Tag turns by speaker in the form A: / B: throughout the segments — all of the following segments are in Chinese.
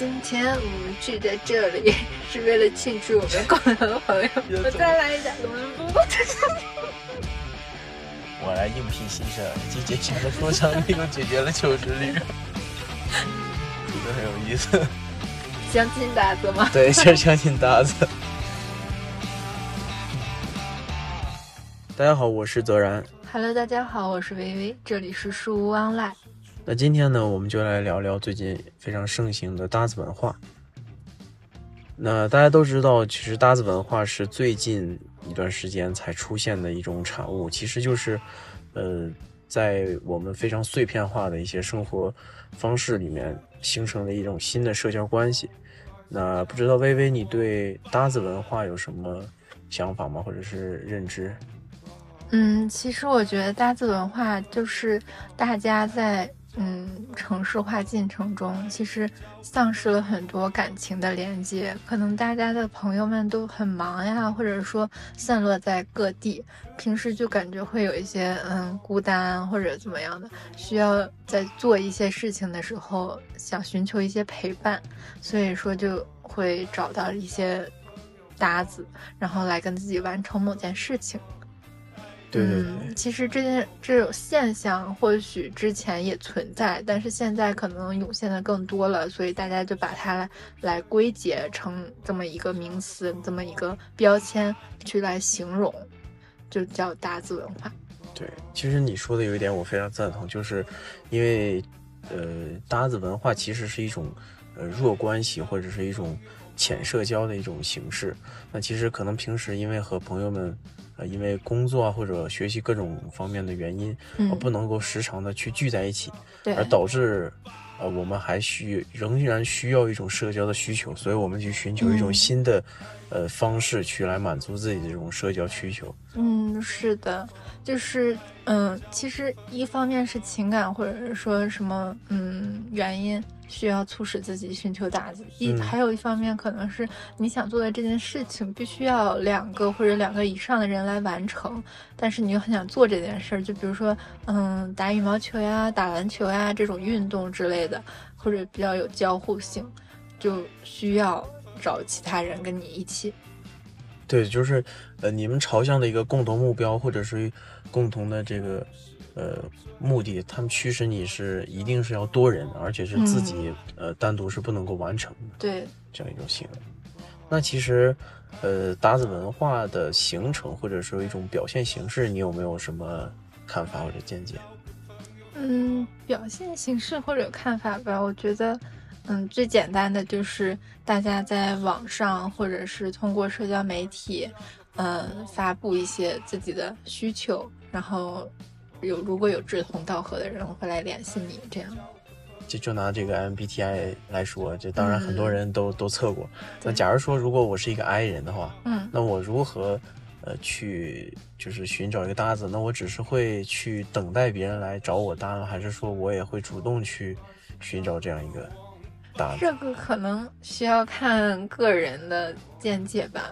A: 今天我们聚在这里 是为了庆祝我们共同的朋友。我再来一下，
B: 我来应聘新生，集结型的说唱力，解决了求职率，这个很有意思。
A: 相亲搭子吗？
B: 对，就是相亲搭子。大家好，我是泽然。
A: Hello，大家好，我是微微，这里是树屋 online。
B: 那今天呢，我们就来聊聊最近非常盛行的搭子文化。那大家都知道，其实搭子文化是最近一段时间才出现的一种产物，其实就是，呃，在我们非常碎片化的一些生活方式里面形成了一种新的社交关系。那不知道微微，你对搭子文化有什么想法吗？或者是认知？
A: 嗯，其实我觉得搭子文化就是大家在嗯城市化进程中，其实丧失了很多感情的连接。可能大家的朋友们都很忙呀，或者说散落在各地，平时就感觉会有一些嗯孤单或者怎么样的，需要在做一些事情的时候想寻求一些陪伴，所以说就会找到一些搭子，然后来跟自己完成某件事情。
B: 嗯，
A: 其实这件这种现象或许之前也存在，但是现在可能涌现的更多了，所以大家就把它来归结成这么一个名词，这么一个标签去来形容，就叫搭子文化。
B: 对，其实你说的有一点我非常赞同，就是因为呃，搭子文化其实是一种呃弱关系或者是一种浅社交的一种形式。那其实可能平时因为和朋友们。因为工作啊或者学习各种方面的原因，
A: 而
B: 不能够时常的去聚在一起，而导致，呃，我们还需仍然需要一种社交的需求，所以我们去寻求一种新的，呃方式去来满足自己的这种社交需求。
A: 嗯，是的，就是，嗯，其实一方面是情感或者是说什么，嗯，原因。需要促使自己寻求打击，一还有一方面可能是你想做的这件事情必须要两个或者两个以上的人来完成，但是你又很想做这件事儿，就比如说，嗯，打羽毛球呀、打篮球呀这种运动之类的，或者比较有交互性，就需要找其他人跟你一起。
B: 对，就是，呃，你们朝向的一个共同目标，或者是共同的这个。呃，目的他们驱使你是一定是要多人，而且是自己呃单独是不能够完成的。
A: 对，
B: 这样一种行为。那其实，呃，搭子文化的形成或者说一种表现形式，你有没有什么看法或者见解？
A: 嗯，表现形式或者看法吧，我觉得，嗯，最简单的就是大家在网上或者是通过社交媒体，嗯，发布一些自己的需求，然后。有如果有志同道合的人会来联系你，这样。
B: 就就拿这个 MBTI 来说，这当然很多人都都测过。那假如说如果我是一个 I 人的话，
A: 嗯，
B: 那我如何呃去就是寻找一个搭子？那我只是会去等待别人来找我搭，还是说我也会主动去寻找这样一个
A: 这个可能需要看个人的见解吧。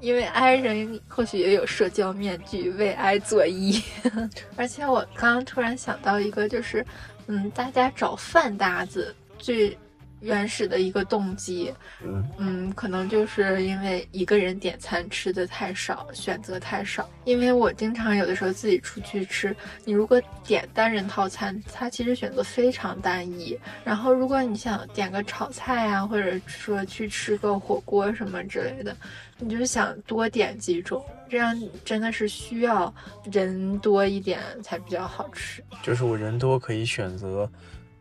A: 因为 I 人或许也有社交面具，为 I 作揖。而且我刚刚突然想到一个，就是，嗯，大家找饭搭子最。原始的一个动机，
B: 嗯
A: 嗯，可能就是因为一个人点餐吃的太少，选择太少。因为我经常有的时候自己出去吃，你如果点单人套餐，它其实选择非常单一。然后如果你想点个炒菜啊，或者说去吃个火锅什么之类的，你就想多点几种，这样真的是需要人多一点才比较好吃。
B: 就是我人多可以选择。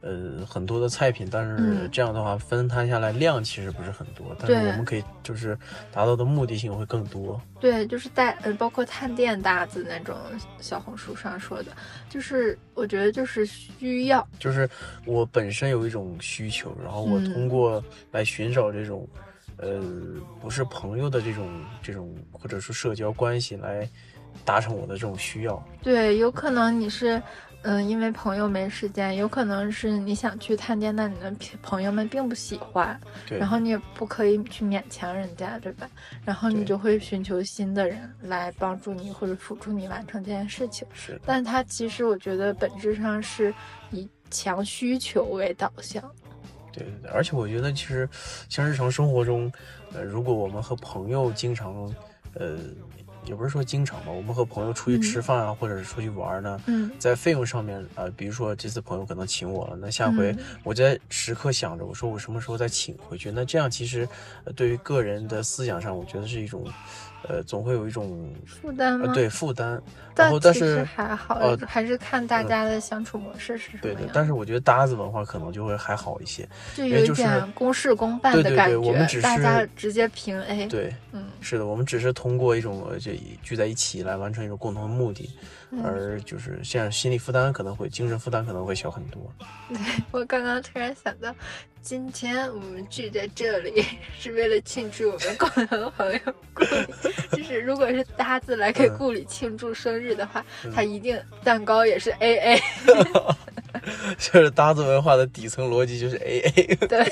B: 呃，很多的菜品，但是这样的话分摊下来量其实不是很多，但是我们可以就是达到的目的性会更多。
A: 对，就是带呃，包括探店搭子那种，小红书上说的，就是我觉得就是需要，
B: 就是我本身有一种需求，然后我通过来寻找这种，呃，不是朋友的这种这种或者说社交关系来达成我的这种需要。
A: 对，有可能你是。嗯，因为朋友没时间，有可能是你想去探店，但你的朋友们并不喜欢，然后你也不可以去勉强人家，对吧？然后你就会寻求新的人来帮助你或者辅助你完成这件事情。
B: 是，
A: 但他其实我觉得本质上是以强需求为导向。
B: 对对对，而且我觉得其实像日常生活中，呃，如果我们和朋友经常，呃。也不是说经常吧，我们和朋友出去吃饭啊，或者是出去玩呢，
A: 嗯，
B: 在费用上面啊，比如说这次朋友可能请我了，那下回我在时刻想着，我说我什么时候再请回去，那这样其实对于个人的思想上，我觉得是一种。呃，总会有一种
A: 负担吗？
B: 对，负担。然后，但是
A: 还好，呃，还是看大家的相处模式是什么
B: 对对，但是我觉得搭子文化可能就会还好一些，
A: 就有一点公事公办的感觉。
B: 我们只是
A: 大家直接平 A。
B: 对，
A: 嗯，
B: 是的，我们只是通过一种这聚在一起来完成一种共同的目的。而就是像心理负担可能会，精神负担可能会小很多。
A: 对我刚刚突然想到，今天我们聚在这里 是为了庆祝我们共同朋友顾里。就是如果是搭子来给顾里庆祝生日的话，他一定蛋糕也是 A A。
B: 就是搭子文化的底层逻辑就是 A A。
A: 对。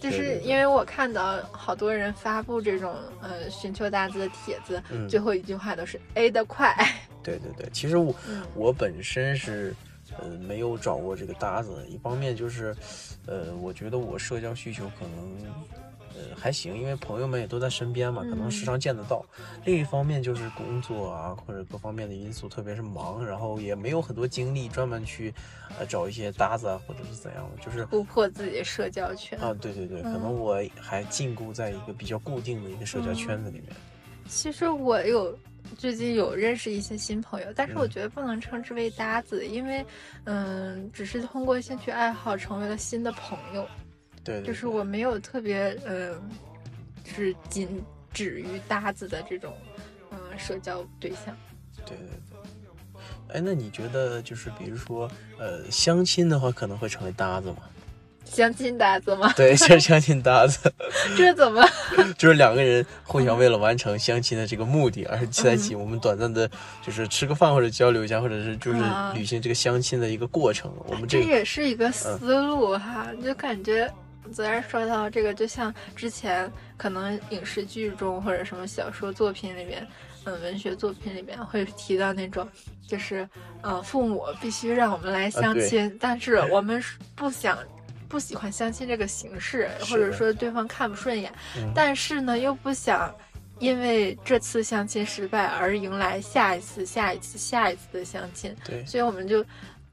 A: 就是因为我看到好多人发布这种呃寻求搭子的帖子，最后一句话都是 A 的快。
B: 对对对，其实我我本身是呃没有找过这个搭子，一方面就是呃我觉得我社交需求可能。呃，还行，因为朋友们也都在身边嘛，可能时常见得到。另一方面就是工作啊，或者各方面的因素，特别是忙，然后也没有很多精力专门去，呃，找一些搭子啊，或者是怎样的，就是
A: 突破自己的社交圈
B: 啊。对对对，可能我还禁锢在一个比较固定的一个社交圈子里面。
A: 其实我有最近有认识一些新朋友，但是我觉得不能称之为搭子，因为嗯，只是通过兴趣爱好成为了新的朋友。
B: 对，
A: 就是我没有特别，呃，是仅止于搭子的这种，嗯，社交对象。
B: 对对对。哎，那你觉得就是比如说，呃，相亲的话可能会成为搭子吗？
A: 相亲搭子吗？
B: 对，是相亲搭子。
A: 这怎么？
B: 就是两个人互相为了完成相亲的这个目的而在一起，我们短暂的，就是吃个饭或者交流一下，或者是就是履行这个相亲的一个过程。我们这
A: 也是一个思路哈，就感觉。昨天说到这个，就像之前可能影视剧中或者什么小说作品里面，嗯，文学作品里面会提到那种，就是，呃，父母必须让我们来相亲，但是我们不想、不喜欢相亲这个形式，或者说对方看不顺眼，但是呢，又不想因为这次相亲失败而迎来下一次、下一次、下一次的相亲，
B: 对，
A: 所以我们就。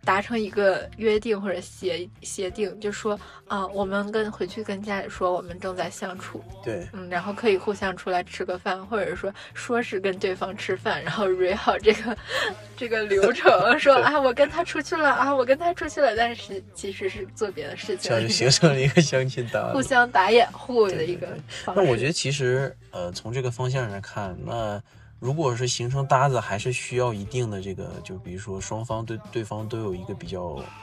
A: 达成一个约定或者协协定，就说啊，我们跟回去跟家里说，我们正在相处，
B: 对，
A: 嗯，然后可以互相出来吃个饭，或者说说是跟对方吃饭，然后 re 好这个 这个流程，说啊，我跟他出去了啊，我跟他出去了，但是其实是做别的事情，这样
B: 就形成了一个相亲搭，
A: 互相打掩护的一个。
B: 那我觉得其实呃，从这个方向来看，那。如果是形成搭子，还是需要一定的这个，就比如说双方对对方都有一个比较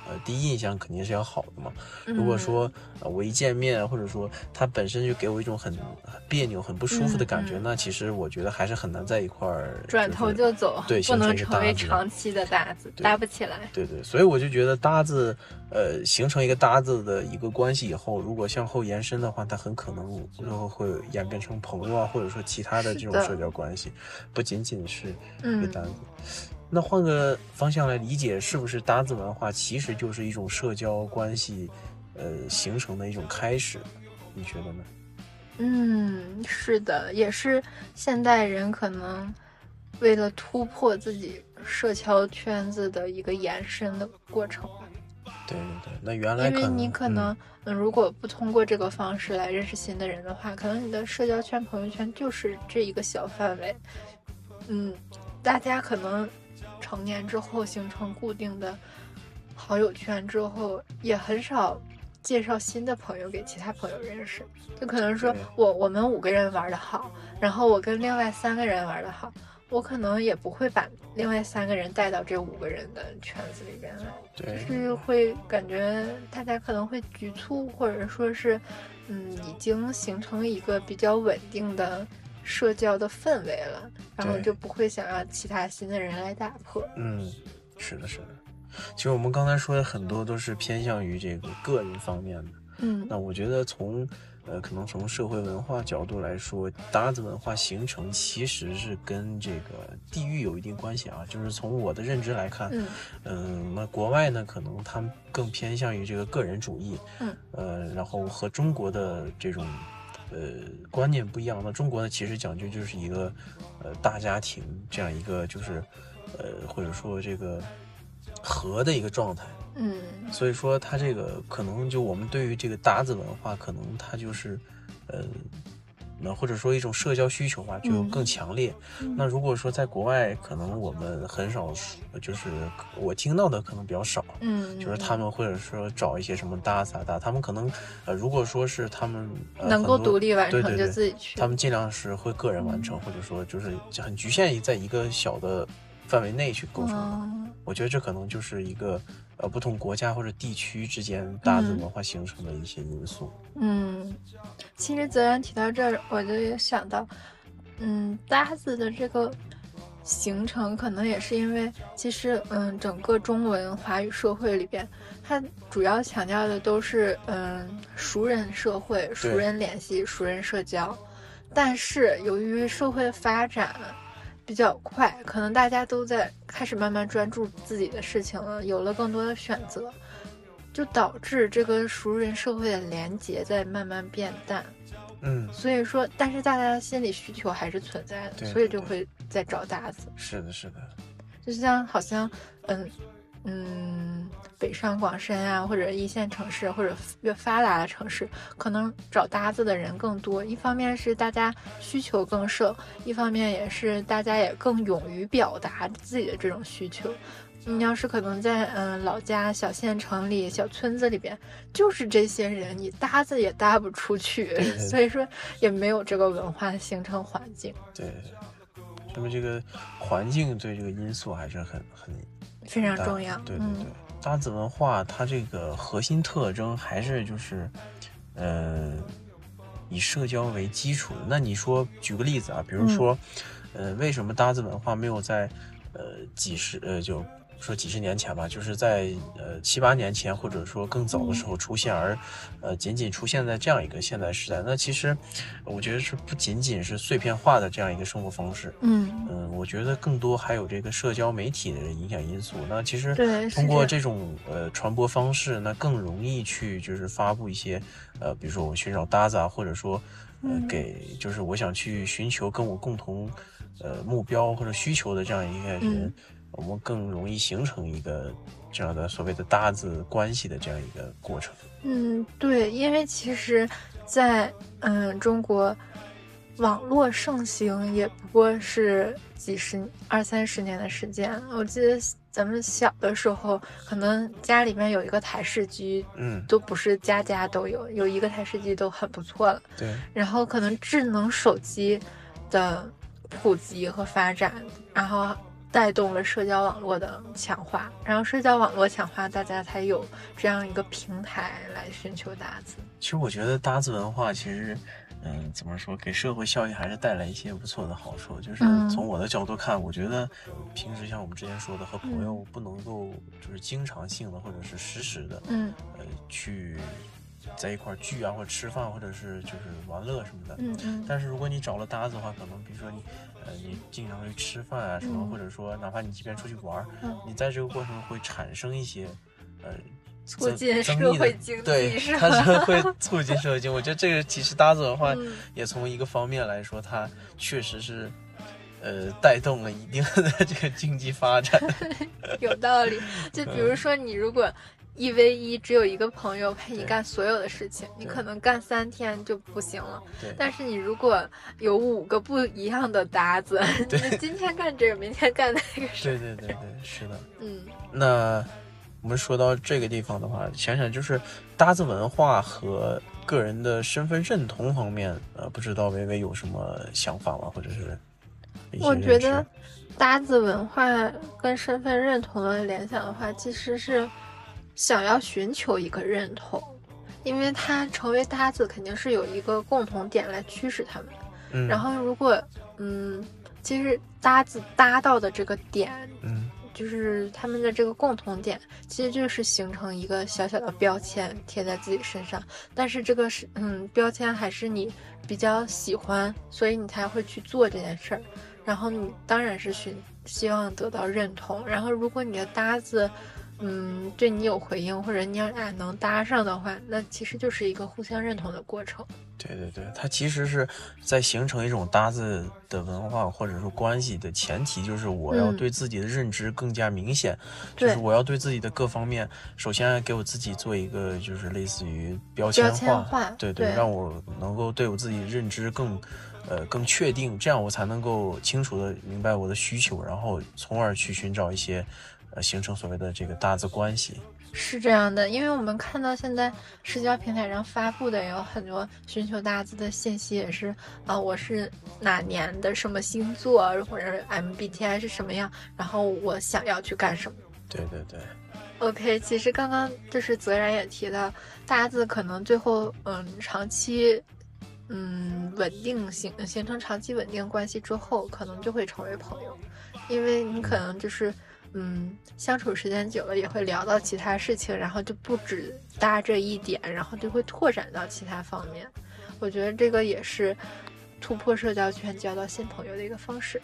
B: 呃第一印象，肯定是要好的嘛。如果说我一见面，或者说他本身就给我一种很别扭、很不舒服的感觉，那其实我觉得还是很难在一块儿
A: 转头就走，
B: 对，
A: 不能成为长期的搭子，搭不起来。
B: 对对，所以我就觉得搭子，呃，形成一个搭子的一个关系以后，如果向后延伸的话，它很可能然后会演变成朋友啊，或者说其他的这种社交关系。不仅仅是一个单子，那换个方向来理解，是不是搭子文化其实就是一种社交关系，呃，形成的一种开始？你觉得呢？
A: 嗯，是的，也是现代人可能为了突破自己社交圈子的一个延伸的过程吧。
B: 对对对，那原来
A: 因为你可能，
B: 嗯，
A: 如果不通过这个方式来认识新的人的话，可能你的社交圈、朋友圈就是这一个小范围。嗯，大家可能成年之后形成固定的好友圈之后，也很少介绍新的朋友给其他朋友认识。就可能说我我们五个人玩的好，然后我跟另外三个人玩的好，我可能也不会把另外三个人带到这五个人的圈子里边来。
B: 就，
A: 是会感觉大家可能会局促，或者说是，嗯，已经形成一个比较稳定的。社交的氛围了，然后就不会想要其他新的人来打破。
B: 嗯，是的，是的。其实我们刚才说的很多都是偏向于这个个人方面的。
A: 嗯
B: 那我觉得从呃，可能从社会文化角度来说，搭子文化形成其实是跟这个地域有一定关系啊。就是从我的认知来看，
A: 嗯
B: 嗯，那国外呢，可能他们更偏向于这个个人主义，
A: 嗯，
B: 呃，然后和中国的这种呃观念不一样。那中国呢，其实讲究就是一个呃大家庭这样一个就是呃或者说这个和的一个状态。
A: 嗯
B: 所以说，它这个可能就我们对于这个搭子文化，可能它就是，呃，那或者说一种社交需求吧，就更强烈。
A: 嗯
B: 那如果说在国外，可能我们很少，就是我听到的可能比较少，
A: 嗯，
B: 就是他们或者说找一些什么搭子啊搭，他们可能，呃，如果说是他们、呃、
A: 能够独立完成就
B: 对对对
A: 自己去。
B: 他们尽量是会个人完成，或者说就是很局限于在一个小的范围内去构成的。
A: 嗯
B: 我觉得这可能就是一个呃不同国家或者地区之间搭子
A: 嗯
B: 文化形成的一些因素。
A: 嗯，其实泽然提到这儿，我就也想到，嗯，搭子的这个形成，可能也是因为，其实，嗯，整个中文华语社会里边，它主要强调的都是，嗯，熟人社会、熟人联系、熟人社交。但是由于社会的发展比较快，可能大家都在开始慢慢专注自己的事情了，有了更多的选择。就导致这个熟人社会的连结在慢慢变淡。
B: 嗯，
A: 所以说，但是大家的心理需求还是存在的，所以就会在找搭子。
B: 是的，是的，
A: 就像好像，嗯嗯，北上广深啊，或者一线城市或者越发达的城市，可能找搭子的人更多。一方面是大家需求更盛，一方面也是大家也更勇于表达自己的这种需求。你要是可能在嗯老家小县城里、小村子里边，就是这些人，你搭子也搭不出去，所以说也没有这个文化形成环境，
B: 对。那么这个环境对这个因素还是很很
A: 非常重要。嗯
B: 对对对，搭子文化它这个核心特征还是就是，呃，以社交为基础。那你说举个例子啊，比如说，呃，为什么搭子文化没有在呃几十呃就说几十年前吧，就是在呃七八年前或者说更早的时候出现，而呃仅仅出现在这样一个现代时代？那其实我觉得是不仅仅是碎片化的这样一个生活方式。
A: 嗯，
B: 嗯，我觉得更多还有这个社交媒体的影响因素。那其实通过
A: 这
B: 这种呃传播方式，那更容易去就是发布一些呃，比如说我寻找搭子啊，或者说呃
A: 嗯
B: 给就是我想去寻求跟我共同呃目标或者需求的这样一个人，
A: 嗯
B: 我们更容易形成一个这样的所谓的搭子关系的这样一个过程。
A: 嗯，对，因为其实在，嗯中国，网络盛行也不过是几十二三十年的时间。我记得咱们小的时候，可能家里面有一个台式机，
B: 嗯，
A: 都不是家家都有，有一个台式机都很不错了。
B: 对，
A: 然后可能智能手机的普及和发展，然后带动了社交网络的强化，然后社交网络强化，大家才有这样一个平台来寻求搭子。
B: 其实我觉得搭子文化其实，嗯，怎么说，给社会效益还是带来一些不错的好处。就是
A: 嗯
B: 从我的角度看，我觉得平时像我们之前说的，和朋友
A: 嗯
B: 不能够就是经常性的或者是实时的，
A: 嗯
B: 呃，去在一块儿聚啊，或者吃饭，或者是就是玩乐什么的。
A: 嗯嗯
B: 但是如果你找了搭子的话，可能比如说你，呃，你经常会吃饭啊什么，
A: 嗯
B: 或者说哪怕你即便出去玩，
A: 嗯
B: 你在这个过程中会产生一些，呃，
A: 促进社会经济
B: 对，
A: 是
B: 它
A: 吧
B: 是会促进社会经济。我觉得这个其实搭子的话
A: 嗯
B: 也从一个方面来说，它确实是，呃，带动了一定的这个经济发展。
A: 有道理。就比如说，你如果一 v 一只有一个朋友陪你干所有的事情，你可能干三天就不行了。
B: 对，
A: 但是你如果有五个不一样的搭子，
B: 对
A: 你今天干这个，明天干那个事。
B: 对对对对，是的。
A: 嗯
B: 那我们说到这个地方的话，想想就是搭子文化和个人的身份认同方面，呃，不知道微微有什么想法吗？或者是
A: 我觉得搭子文化跟身份认同的联想的话，其实是想要寻求一个认同，因为他成为搭子肯定是有一个共同点来驱使他们。
B: 嗯，
A: 然后如果嗯，其实搭子搭到的这个点，
B: 嗯
A: 就是他们的这个共同点，其实就是形成一个小小的标签贴在自己身上。但是这个是，嗯，标签还是你比较喜欢，所以你才会去做这件事儿。然后你当然是寻希望得到认同。然后如果你的搭子，嗯，对你有回应，或者你俩能搭上的话，那其实就是一个互相认同的过程。
B: 对对对，它其实是在形成一种搭子的文化或者说关系的前提，就是我要对自己的认知更加明显，就是我要对自己的各方面，首先给我自己做一个就是类似于标签
A: 化，
B: 对对，让我能够对我自己认知更，呃更确定，这样我才能够清楚的明白我的需求，然后从而去寻找一些。呃，形成所谓的这个搭子关系
A: 是这样的，因为我们看到现在社交平台上发布的有很多寻求搭子的信息，也是啊，我是哪年的什么星座，或者 MBTI 是什么样，然后我想要去干什么。
B: 对对对。
A: OK，其实刚刚就是泽然也提到，搭子可能最后嗯长期嗯稳定形形成长期稳定关系之后，可能就会成为朋友，因为你可能就是。嗯，相处时间久了也会聊到其他事情，然后就不止搭这一点，然后就会拓展到其他方面。我觉得这个也是突破社交圈、交到新朋友的一个方式。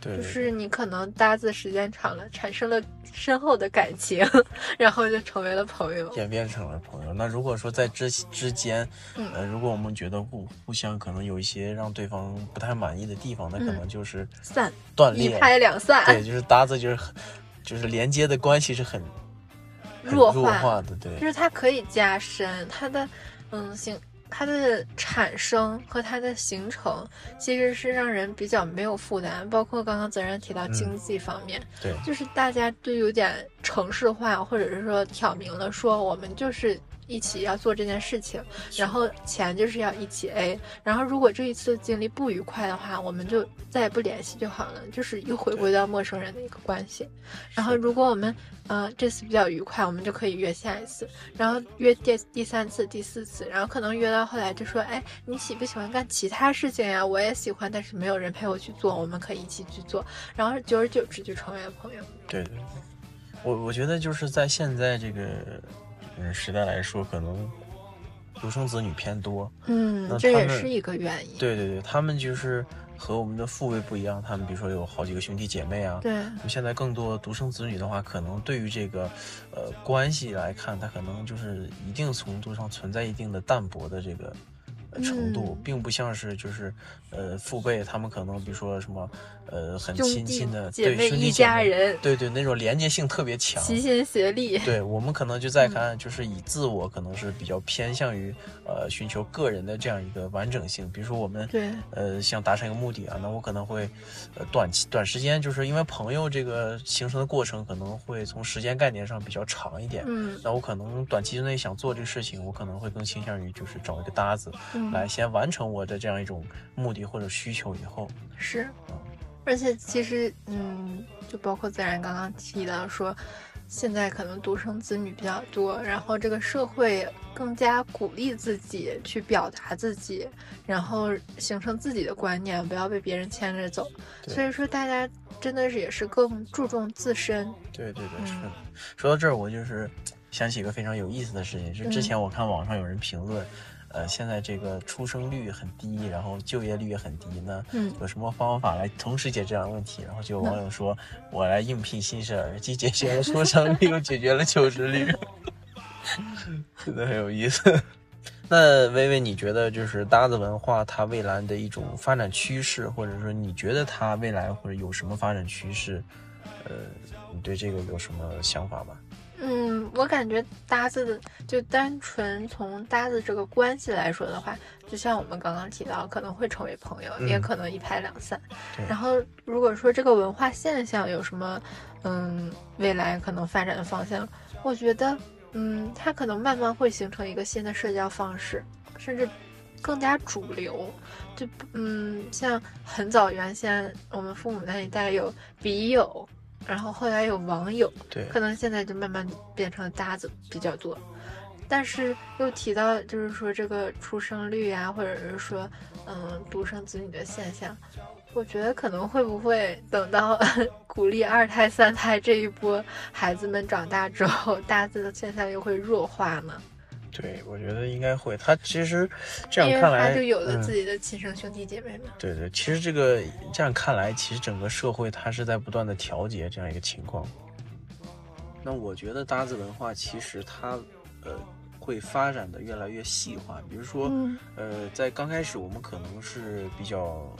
B: 对，
A: 就是你可能搭子时间长了，产生了深厚的感情，然后就成为了朋友，
B: 演变成了朋友。那如果说在之之间，呃，如果我们觉得互互相可能有一些让对方不太满意的地方，那可能就是
A: 散
B: 断裂，
A: 一拍两散。
B: 对，就是搭子就是很。就是连接的关系是很
A: 弱
B: 化的，对，
A: 就是它可以加深它的，嗯，形它的产生和它的形成，其实是让人比较没有负担。包括刚刚泽然提到经济方面，
B: 对，
A: 就是大家都有点城市化，或者是说挑明了说我们就是。一起要做这件事情，然后钱就是要一起 A，然后如果这一次经历不愉快的话，我们就再也不联系就好了，就是又回归到陌生人的一个关系。然后如果我们，呃，这次比较愉快，我们就可以约下一次，然后约第第三次、第四次，然后可能约到后来就说，哎，你喜不喜欢干其他事情呀？我也喜欢，但是没有人陪我去做，我们可以一起去做，然后久而久之就成为了朋友。
B: 对对对，我我觉得就是在现在这个。嗯，时代来说，可能独生子女偏多。
A: 嗯，这也是一个原因。
B: 对对对，他们就是和我们的父辈不一样，他们比如说有好几个兄弟姐妹啊。
A: 对。
B: 那么现在更多独生子女的话，可能对于这个呃关系来看，他可能就是一定程度上存在一定的淡薄的这个。程度并不像是就是呃父辈他们可能比如说什么呃很亲近的对兄弟
A: 一家人
B: 对对那种连接性特别强
A: 齐心协力。
B: 对我们可能就在看就是以自我可能是比较偏向于呃寻求个人的这样一个完整性。比如说我们
A: 对
B: 呃想达成一个目的啊那我可能会呃短期短时间就是因为朋友这个形成的过程可能会从时间概念上比较长一点
A: 嗯。
B: 那我可能短期之内想做这个事情我可能会更倾向于就是找一个搭子。来先完成我的这样一种目的或者需求以后
A: 是，而且其实嗯，就包括自然刚刚提到说，现在可能独生子女比较多，然后这个社会更加鼓励自己去表达自己，然后形成自己的观念，不要被别人牵着走。所以说大家真的是也是更注重自身。
B: 对对对，是。说到这儿，我就是想起一个非常有意思的事情，就是之前我看网上有人评论。呃，现在这个出生率很低，然后就业率也很低呢。
A: 嗯，
B: 有什么方法来同时解决这样的问题？然后就有网友说：“我来应聘新生儿，既解决了出生率，又解决了求职率。”真的很有意思。那微微，你觉得就是搭子文化它未来的一种发展趋势，或者说你觉得它未来或者有什么发展趋势？呃，你对这个有什么想法吗？
A: 嗯，我感觉搭子的就单纯从搭子这个关系来说的话，就像我们刚刚提到，可能会成为朋友，也可能一拍两散。然后如果说这个文化现象有什么，嗯，未来可能发展的方向，我觉得，嗯，它可能慢慢会形成一个新的社交方式，甚至更加主流。就嗯，像很早原先我们父母那一代有笔友。然后后来有网友，
B: 对，
A: 可能现在就慢慢变成了搭子比较多，但是又提到就是说这个出生率啊，或者是说，嗯，独生子女的现象，我觉得可能会不会等到 鼓励二胎、三胎这一波孩子们长大之后，搭子的现象又会弱化呢？
B: 对，我觉得应该会。他其实这样看来，
A: 他就有了自己的亲生兄弟姐妹嘛。
B: 对对，其实这个这样看来，其实整个社会它是在不断的调节这样一个情况。那我觉得搭子文化其实它呃会发展的越来越细化。比如说，呃，在刚开始我们可能是比较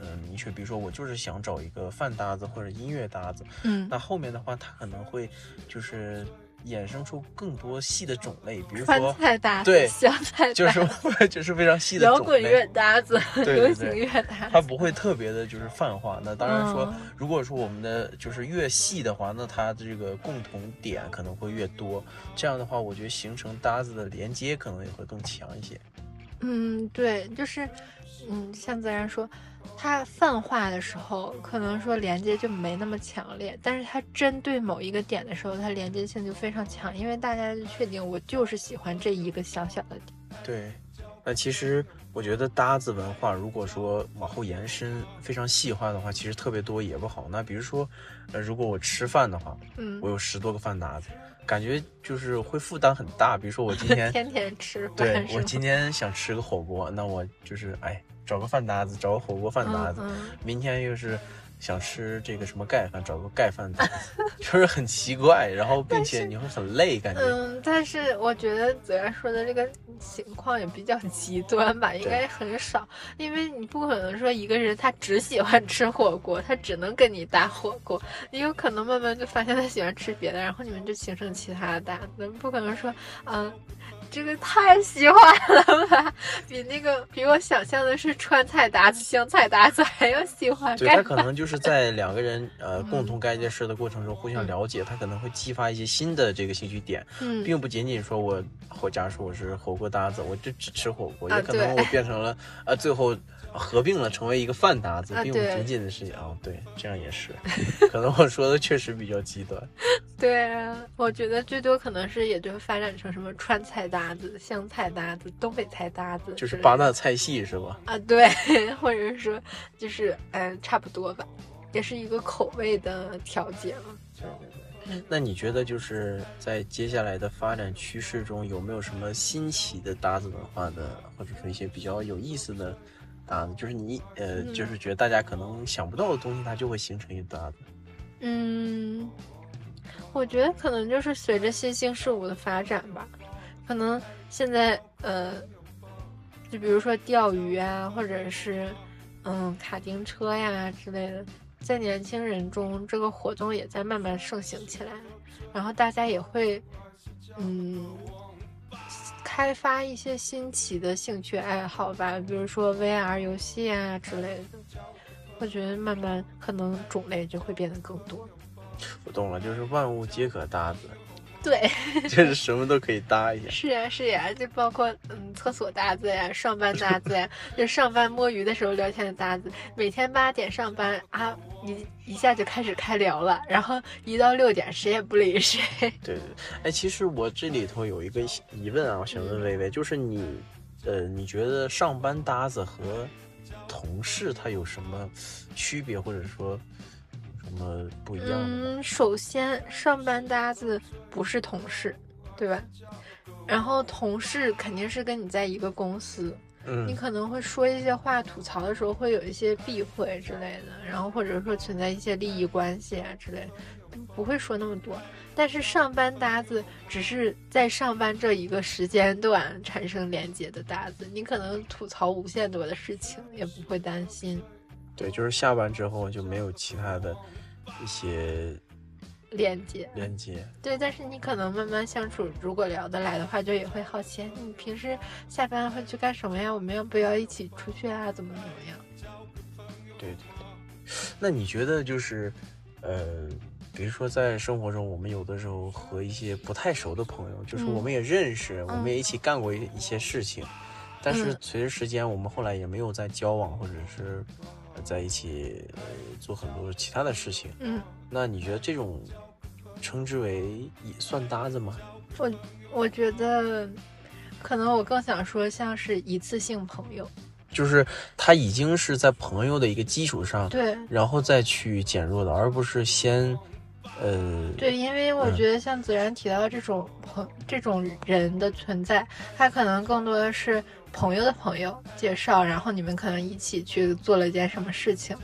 B: 嗯明确，比如说我就是想找一个饭搭子或者音乐搭子。
A: 嗯，
B: 那后面的话，他可能会就是。衍生出更多细的种类，比如说
A: 菜搭
B: 对
A: 香菜
B: 就是就是非常细的摇
A: 滚乐搭子、流行乐搭子，
B: 它不会特别的就是泛化。那当然说，如果说我们的就是越细的话，那它这个共同点可能会越多。这样的话，我觉得形成搭子的连接可能也会更强一些。
A: 嗯，对，就是嗯，像自然说。它泛化的时候，可能说连接就没那么强烈，但是它针对某一个点的时候，它连接性就非常强，因为大家就确定我就是喜欢这一个小小的点。
B: 对，那其实我觉得搭子文化，如果说往后延伸非常细化的话，其实特别多也不好。那比如说，呃，如果我吃饭的话，
A: 嗯，
B: 我有十多个饭搭子，感觉就是会负担很大。比如说我今 天
A: 天天吃，
B: 对我今天想吃个火锅，那我就是哎。找个饭搭子，找个火锅饭搭子。明天又是想吃这个什么盖饭，找个盖饭搭子，就是很奇怪。然后，并且你会很累，感觉。
A: 嗯，但是我觉得子然说的这个情况也比较极端吧，应该很少，因为你不可能说一个人他只喜欢吃火锅，他只能跟你搭火锅。你有可能慢慢就发现他喜欢吃别的，然后你们就形成其他的搭子。不可能说，嗯。这个太喜欢了吧，比那个比我想象的是川菜搭子、湘菜搭子还要喜欢。
B: 对他可能就是在两个人呃共同干一件事的过程中互相了解，他可能会激发一些新的这个兴趣点，并不仅仅说我，我假如说我是火锅搭子，我就只吃火锅，也可能我变成了呃最后。合并了，成为一个饭搭子，并不仅仅的是啊，对，这样也是，可能我说的确实比较极端。
A: 对啊，我觉得最多可能是也就发展成什么川菜搭子、湘菜搭子、东北菜搭子，
B: 就是八大菜系是吧？
A: 啊，对，或者是说就是嗯，差不多吧，也是一个口味的调节嘛。
B: 对对对。那你觉得就是在接下来的发展趋势中，有没有什么新奇的搭子文化的，或者说一些比较有意思的？搭子就是你，呃，就是觉得大家可能想不到的东西，它就会形成一搭子。
A: 嗯，我觉得可能就是随着新兴事物的发展吧，可能现在，呃，就比如说钓鱼啊，或者是嗯卡丁车呀之类的，在年轻人中这个活动也在慢慢盛行起来，然后大家也会，嗯。开发一些新奇的兴趣爱好吧，比如说 VR 游戏啊之类的。我觉得慢慢可能种类就会变得更多。
B: 我懂了，就是万物皆可搭子。
A: 对，
B: 就是什么都可以搭一下。
A: 是呀，是呀，就包括嗯，厕所搭子呀，上班搭子呀，就上班摸鱼的时候聊天的搭子。每天八点上班啊，一一下就开始开聊了，然后一到六点谁也不理谁。
B: 对对，哎，其实我这里头有一个疑问啊，我想问微微，就是你，呃，你觉得上班搭子和同事他有什么区别，或者说？什么不一样
A: 嗯，首先上班搭子不是同事，对吧？然后同事肯定是跟你在一个公司，
B: 嗯，
A: 你可能会说一些话，吐槽的时候会有一些避讳之类的，然后或者说存在一些利益关系啊之类的，不会说那么多。但是上班搭子只是在上班这一个时间段产生连接的搭子，你可能吐槽无限多的事情也不会担心。
B: 对，就是下班之后就没有其他的。一些
A: 连接，
B: 连接，
A: 对，但是你可能慢慢相处，如果聊得来的话，就也会好奇，你平时下班会去干什么呀？我们要不要一起出去啊？怎么怎么样？
B: 对对对，那你觉得就是，呃，比如说在生活中，我们有的时候和一些不太熟的朋友，就是我们也认识，我们也一起干过一一些事情，但是随着时间，我们后来也没有再交往，或者是。在一起呃做很多其他的事情，
A: 嗯，
B: 那你觉得这种称之为也算搭子吗？
A: 我我觉得可能我更想说像是一次性朋友，
B: 就是他已经是在朋友的一个基础上，
A: 对。
B: 然后再去减弱的，而不是先，呃，
A: 对，因为我
B: 嗯。
A: 觉得像子然提到这种朋这种人的存在，他可能更多的是朋友的朋友介绍，然后你们可能一起去做了一件什么事情，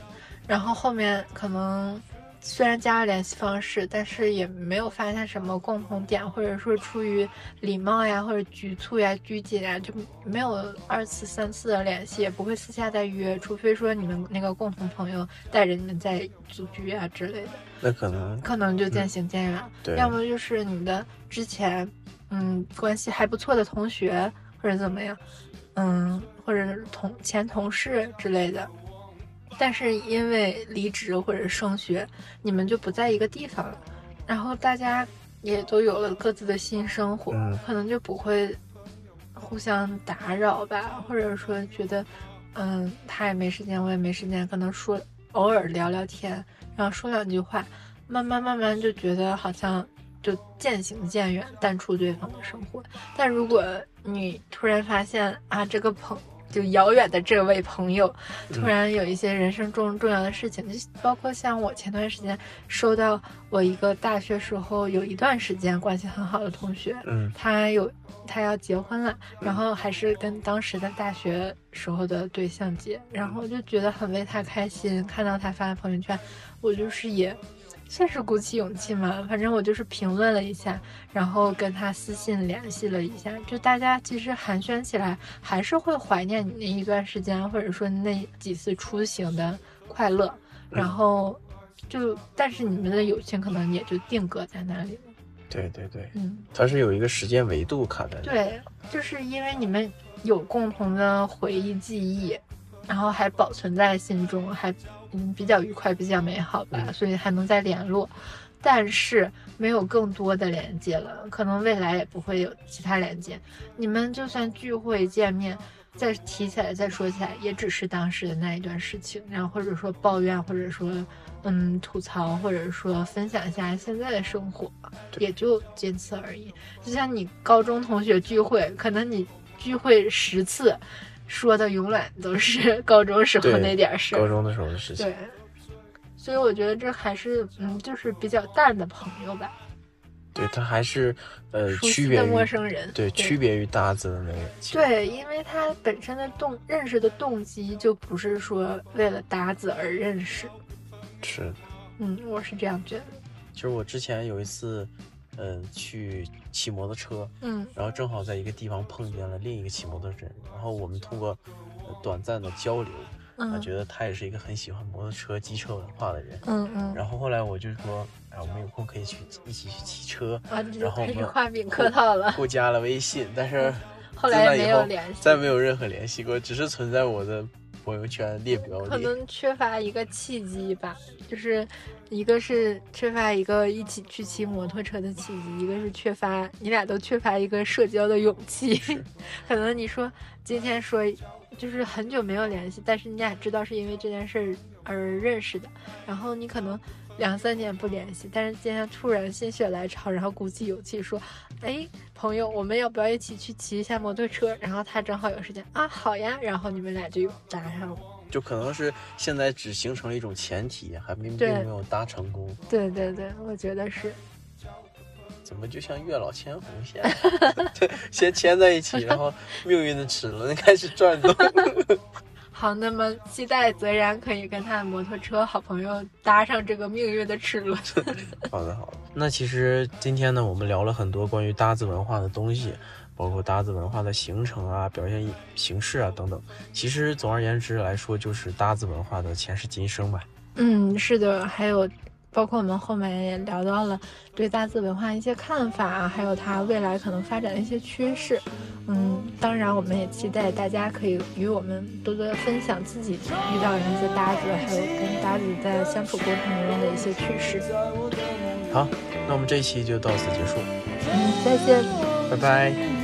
A: 然后后面可能虽然加了联系方式，但是也没有发现什么共同点，或者说出于礼貌呀，或者局促呀、拘谨呀，就没有二次、三次的联系，也不会私下再约，除非说你们那个共同朋友带着你们在组局啊之类的。
B: 那可能。
A: 可能就渐行渐远，
B: 对。
A: 要么就是你的之前，嗯，关系还不错的同学或者怎么样，嗯，或者是同前同事之类的，但是因为离职或者升学，你们就不在一个地方了，然后大家也都有了各自的新生活，
B: 嗯
A: 可能就不会互相打扰吧，或者说觉得，嗯，他也没时间，我也没时间，可能说偶尔聊聊天，然后说两句话，慢慢慢慢就觉得好像就渐行渐远，淡出对方的生活。但如果你突然发现啊，这个朋就遥远的这位朋友，突然有一些人生中重要的事情，就包括像我前段时间收到我一个大学时候有一段时间关系很好的同学，
B: 嗯。
A: 他有他要结婚了，然后还是跟当时的大学时候的对象结，然后就觉得很为他开心，看到他发的朋友圈，我就是也算是鼓起勇气嘛，反正我就是评论了一下，然后跟他私信联系了一下，就大家其实寒暄起来还是会怀念你那一段时间，或者说那几次出行的快乐，然后就但是你们的友情可能也就定格在那里了，
B: 对对对，
A: 嗯。
B: 它是有一个时间维度卡在那。
A: 对，就是因为你们有共同的回忆记忆，然后还保存在心中，还嗯比较愉快，比较美好吧，
B: 嗯
A: 所以还能再联络。但是没有更多的连接了，可能未来也不会有其他连接。你们就算聚会见面，再提起来再说起来，也只是当时的那一段事情，然后或者说抱怨，或者说嗯吐槽，或者说分享一下现在的生活，也就仅此而已。就像你高中同学聚会，可能你聚会十次，说的永远都是高中时候那点事儿。
B: 高中的时候的事情。
A: 对，所以我觉得这还是嗯，就是比较淡的朋友吧，
B: 对，他还是呃区别于
A: 陌生人。
B: 对区别于搭子的那个。
A: 对，因为他本身的动认识的动机就不是说为了搭子而认识。
B: 是。
A: 嗯，我是这样觉得。
B: 其实我之前有一次，呃，去骑摩托车，
A: 嗯
B: 然后正好在一个地方碰见了另一个骑摩托车人，然后我们通过、呃短暂的交流，我
A: 嗯
B: 觉得他也是一个很喜欢摩托车、机车文化的人。
A: 嗯嗯，
B: 然后后来我就说，哎，我们有空可以去一起去骑车，然后我们
A: 画饼客套了。
B: 互加了微信，但是
A: 后来也没有联系，
B: 再没有任何联系过，只是存在我的朋友圈列表里。
A: 可能缺乏一个契机吧，就是一个是缺乏一个一起去骑摩托车的契机，一个是缺乏你俩都缺乏一个社交的勇气。可能你说今天说就是很久没有联系，但是你俩知道是因为这件事儿而认识的，然后你可能。两三年不联系，但是今天突然心血来潮，然后鼓起勇气说：“哎，朋友，我们要不要一起去骑一下摩托车？”然后他正好有时间啊，好呀，然后你们俩就搭上了。
B: 就可能是现在只形成了一种前提，还并并没有搭成功。
A: 对对对，我觉得是。
B: 怎么就像月老牵红线，对 先牵在一起，然后命运的齿轮开始转动。
A: 好，那么期待泽然可以跟他的摩托车好朋友搭上这个命运的齿轮。
B: 好的，好的。那其实今天呢，我们聊了很多关于搭子文化的东西，包括搭子文化的形成啊、表现形式啊等等。其实总而言之来说，就是搭子文化的前世今生吧。
A: 嗯，是的，还有包括我们后面也聊到了对大字文化一些看法，还有它未来可能发展的一些趋势。嗯，当然我们也期待大家可以与我们多多分享自己遇到的一些搭子，还有跟搭子在相处过程中的一些趣事。
B: 好，那我们这一期就到此结束，
A: 嗯，再见。
B: 拜拜。